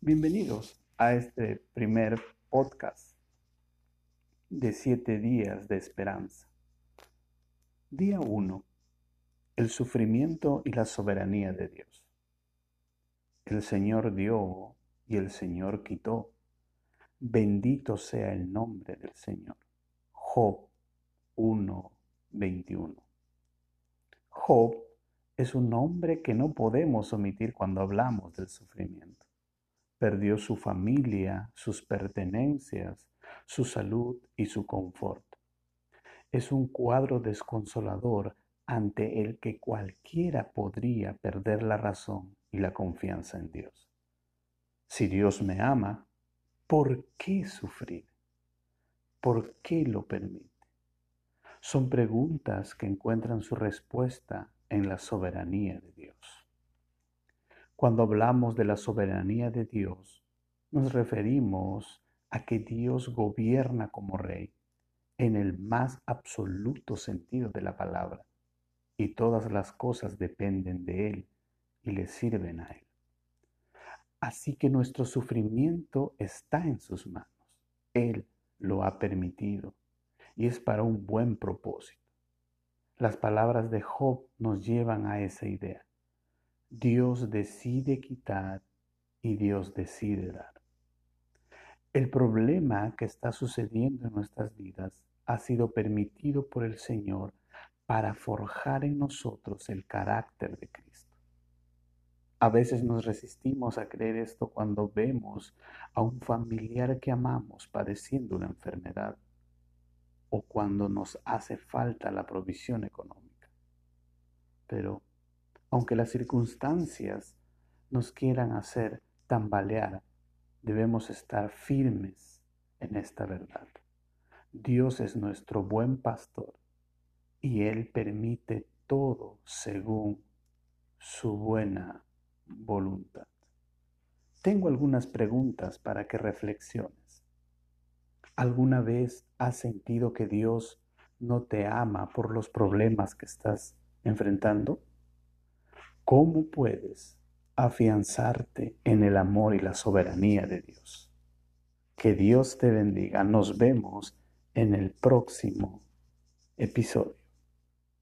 Bienvenidos a este primer podcast de siete días de esperanza. Día 1. El sufrimiento y la soberanía de Dios. El Señor dio y el Señor quitó. Bendito sea el nombre del Señor. Job 1, 21. Job es un nombre que no podemos omitir cuando hablamos del sufrimiento perdió su familia, sus pertenencias, su salud y su confort. Es un cuadro desconsolador ante el que cualquiera podría perder la razón y la confianza en Dios. Si Dios me ama, ¿por qué sufrir? ¿Por qué lo permite? Son preguntas que encuentran su respuesta en la soberanía de Dios. Cuando hablamos de la soberanía de Dios, nos referimos a que Dios gobierna como rey en el más absoluto sentido de la palabra, y todas las cosas dependen de Él y le sirven a Él. Así que nuestro sufrimiento está en sus manos. Él lo ha permitido y es para un buen propósito. Las palabras de Job nos llevan a esa idea. Dios decide quitar y Dios decide dar. El problema que está sucediendo en nuestras vidas ha sido permitido por el Señor para forjar en nosotros el carácter de Cristo. A veces nos resistimos a creer esto cuando vemos a un familiar que amamos padeciendo una enfermedad o cuando nos hace falta la provisión económica. Pero aunque las circunstancias nos quieran hacer tambalear, debemos estar firmes en esta verdad. Dios es nuestro buen pastor y Él permite todo según su buena voluntad. Tengo algunas preguntas para que reflexiones. ¿Alguna vez has sentido que Dios no te ama por los problemas que estás enfrentando? ¿Cómo puedes afianzarte en el amor y la soberanía de Dios? Que Dios te bendiga. Nos vemos en el próximo episodio.